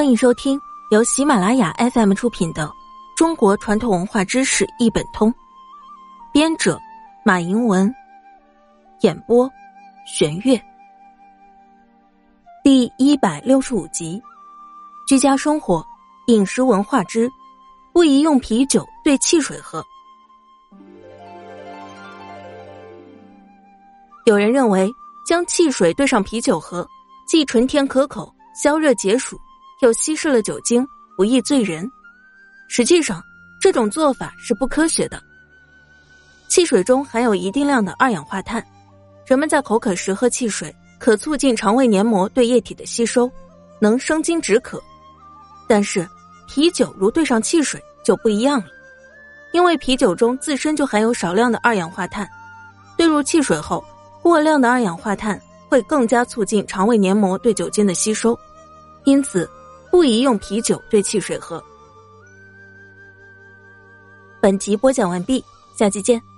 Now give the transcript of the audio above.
欢迎收听由喜马拉雅 FM 出品的《中国传统文化知识一本通》，编者马迎文，演播玄月。第一百六十五集：居家生活饮食文化之不宜用啤酒兑汽水喝。有人认为将汽水兑上啤酒喝，既纯甜可口。消热解暑，又稀释了酒精，不易醉人。实际上，这种做法是不科学的。汽水中含有一定量的二氧化碳，人们在口渴时喝汽水，可促进肠胃黏膜对液体的吸收，能生津止渴。但是，啤酒如兑上汽水就不一样了，因为啤酒中自身就含有少量的二氧化碳，兑入汽水后，过量的二氧化碳会更加促进肠胃黏膜对酒精的吸收。因此，不宜用啤酒兑汽水喝。本集播讲完毕，下期见。